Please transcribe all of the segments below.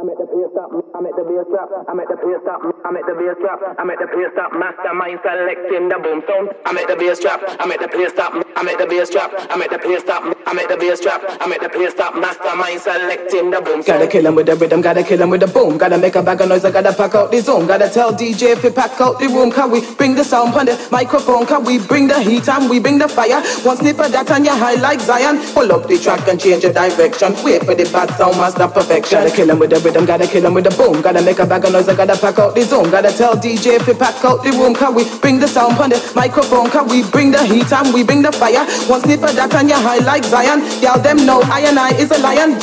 I'm at the bass drop, I'm at the bass drop, I'm at the bass drop, I'm at the bass drop, I'm at the bass drop, mastermind selecting the boom sound. I'm at the bass drop, I'm at the bass drop, I'm at the bass drop, I'm at the bass drop, I'm at the bass drop, I'm at the bass drop, mastermind selecting the boom sound. Gotta kill him with the rhythm, gotta kill him with the boom, gotta make a bag of noise, I gotta pack out the zone, gotta tell DJ if he pack out the room, can we bring the sound on the microphone, can we bring the heat and we bring the fire? One sniff of that and you high like Zion, pull up the track and change the direction, wait for the bad sound, master perfection. Gotta kill him with the rhythm, gotta kill him with the boom. Gotta make a bag of noise, I gotta pack out the zone. Gotta tell DJ if we pack out the room. Can we bring the sound on the microphone? Can we bring the heat and we bring the fire? One sniff of that and you high like Zion. Y'all them know I and I is a lion.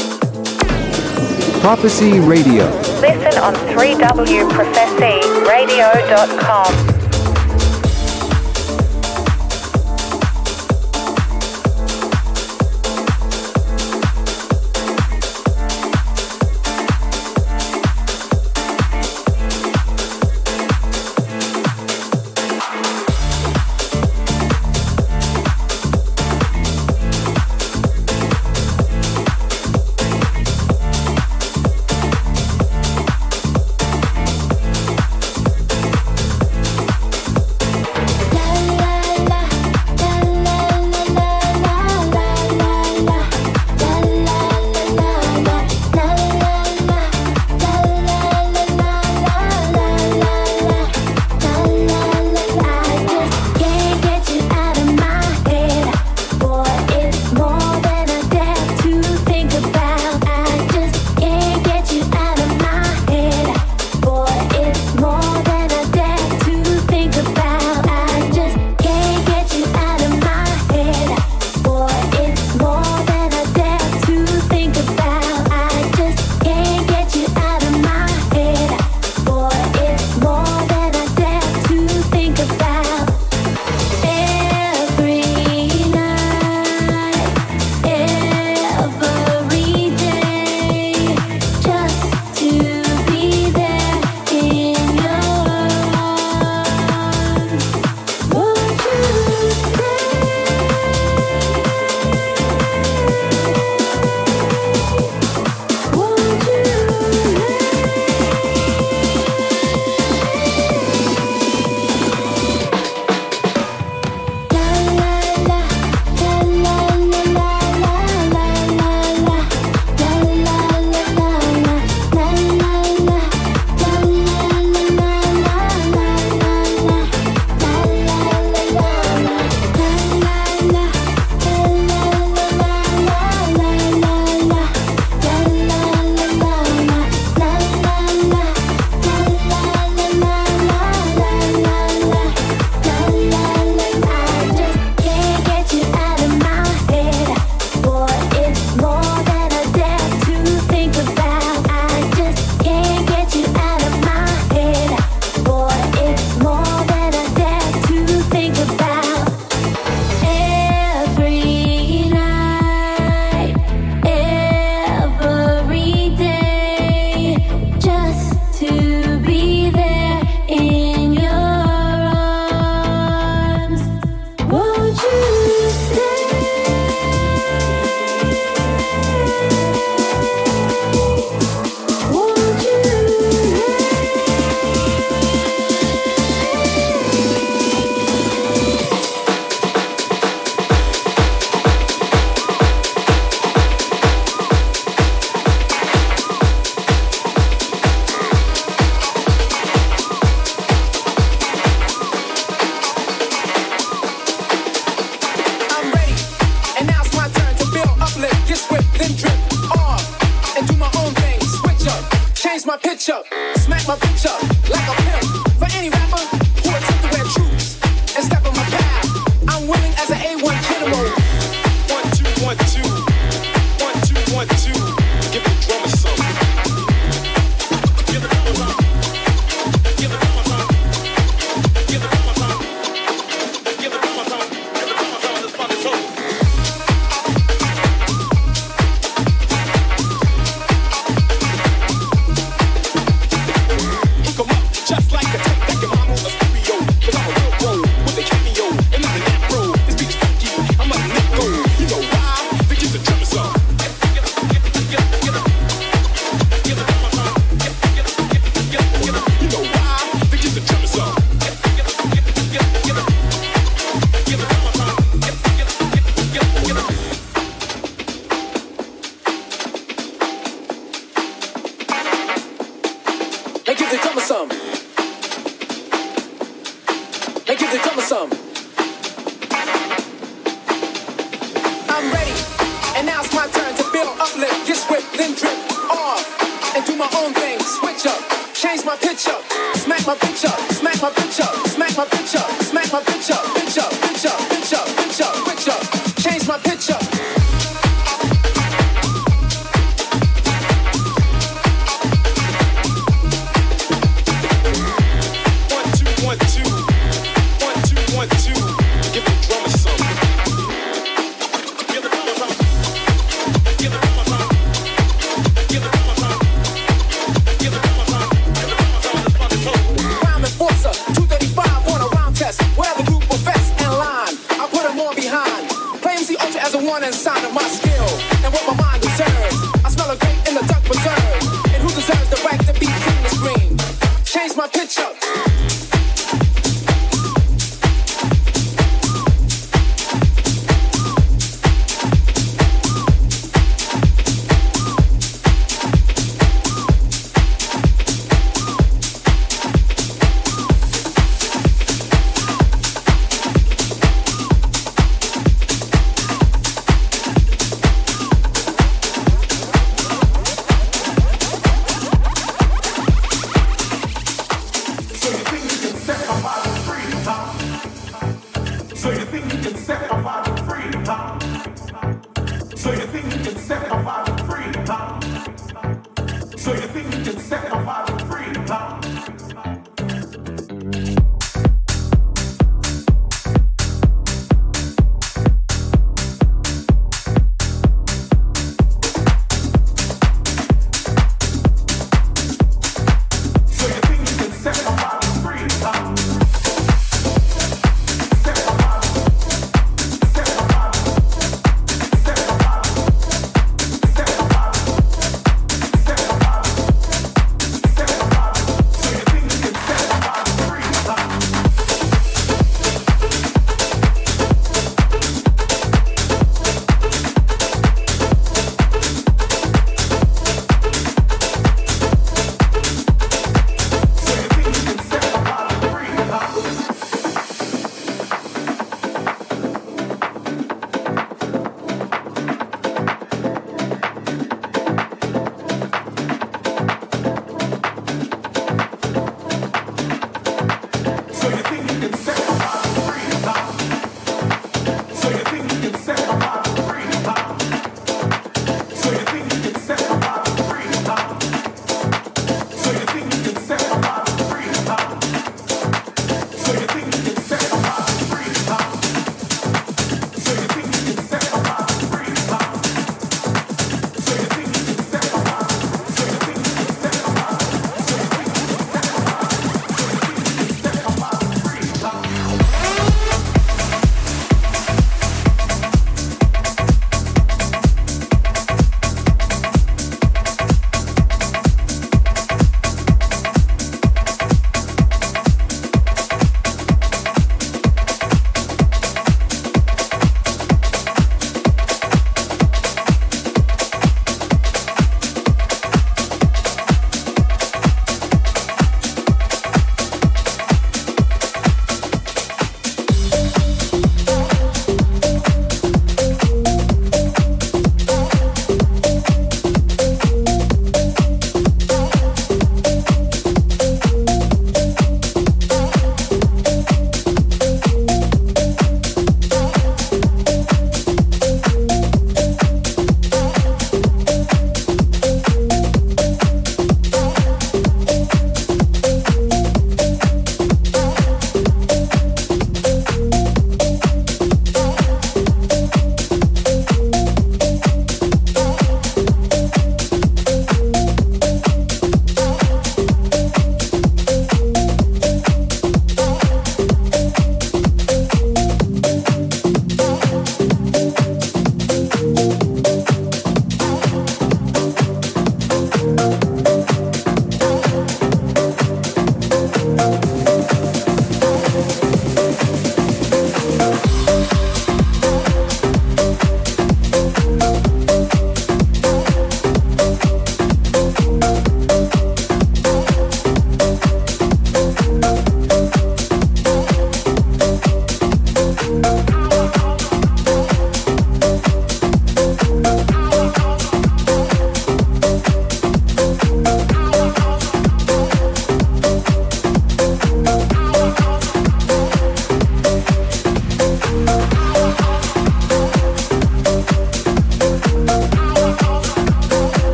Prophecy Radio. Listen on 3wprophecyradio.com.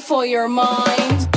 For your mind.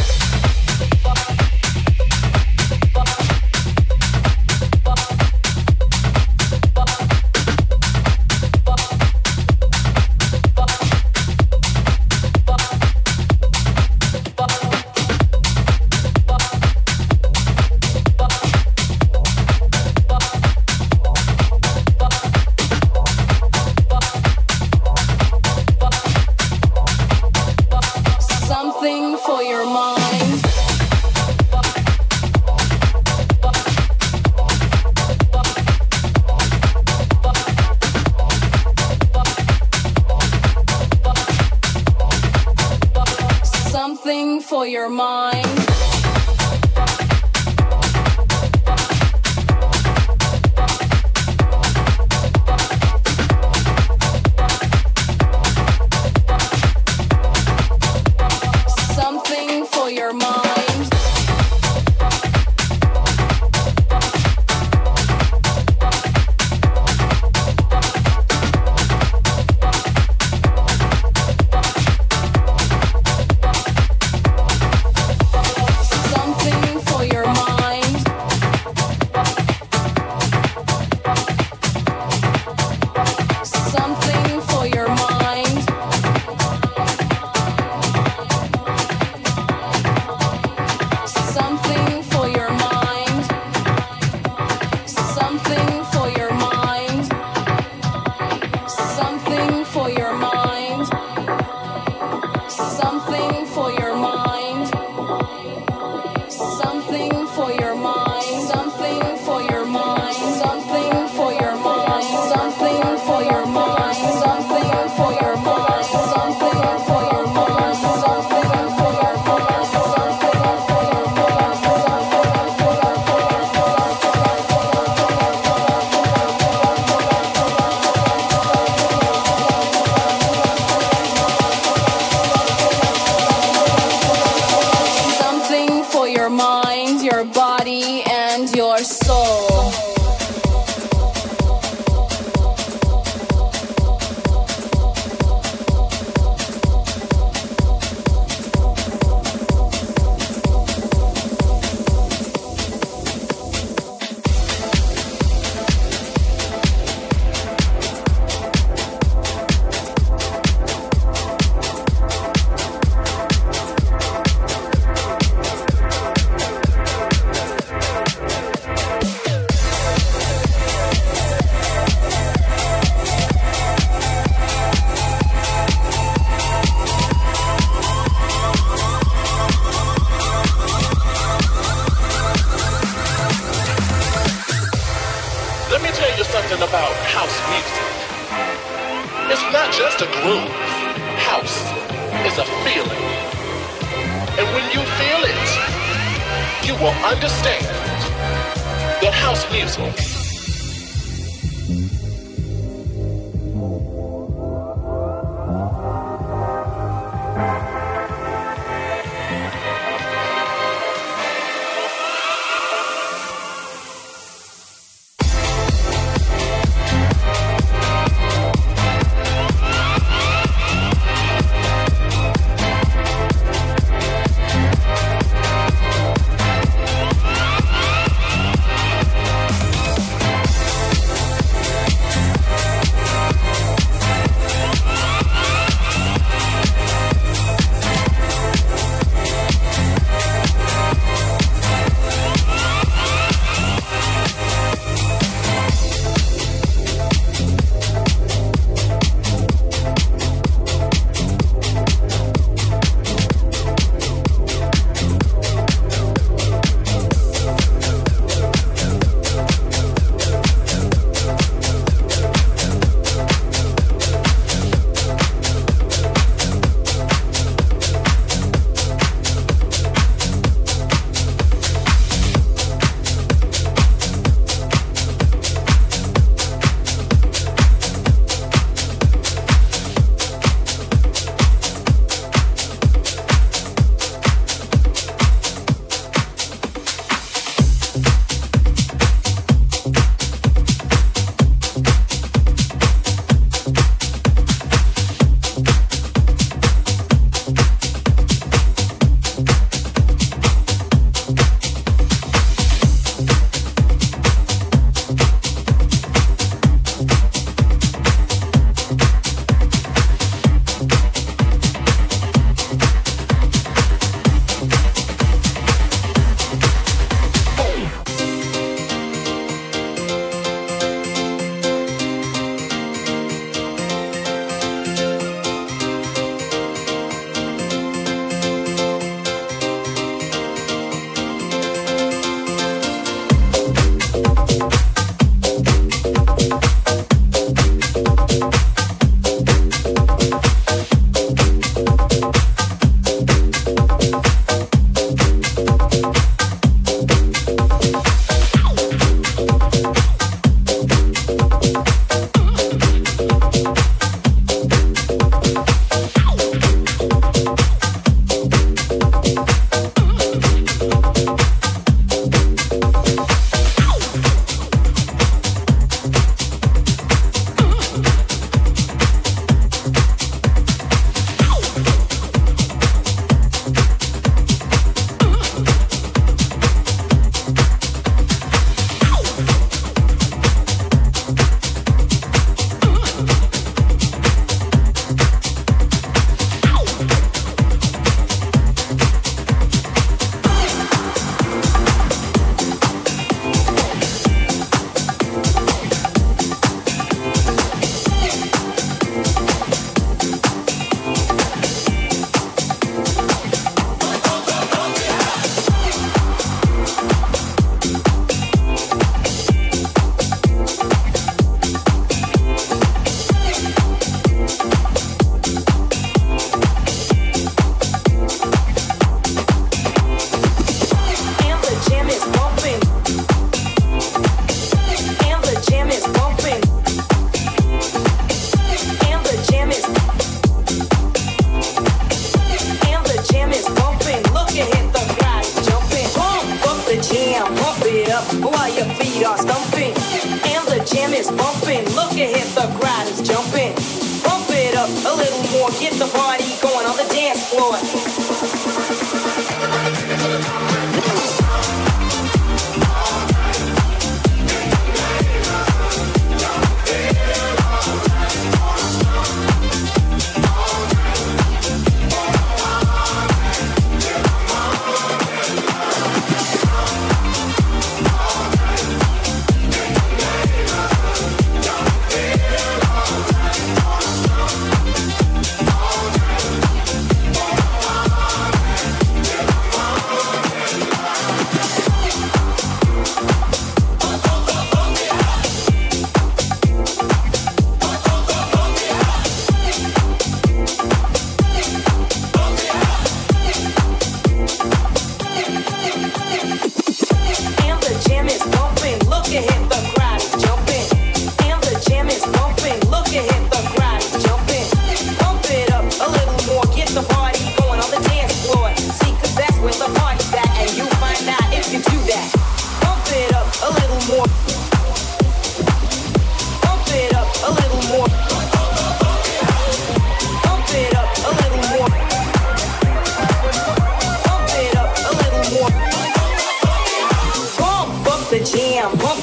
not just a groove. House is a feeling. And when you feel it, you will understand that house music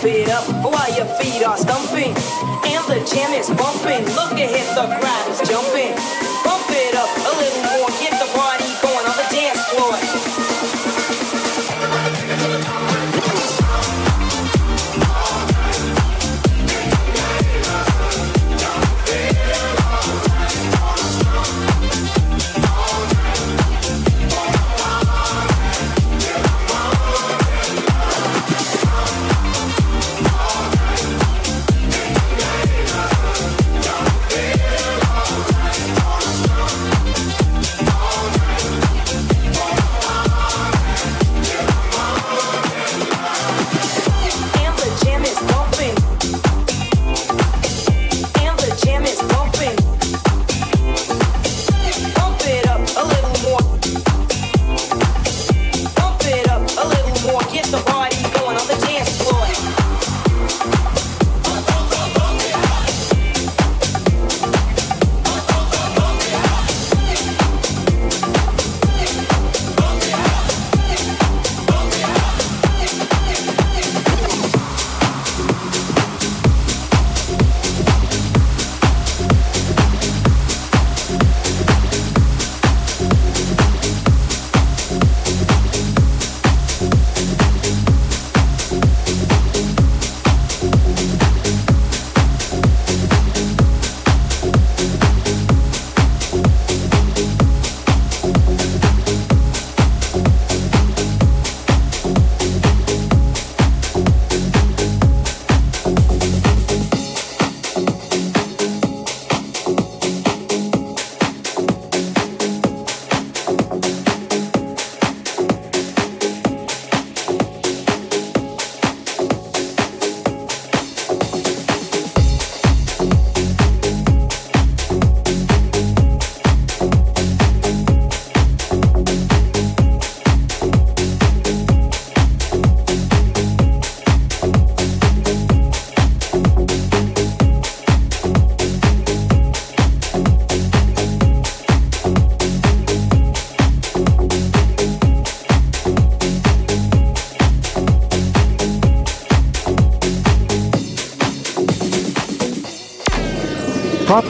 it up while your feet are stumping. And the jam is bumping. Look ahead, the crowd is jumping.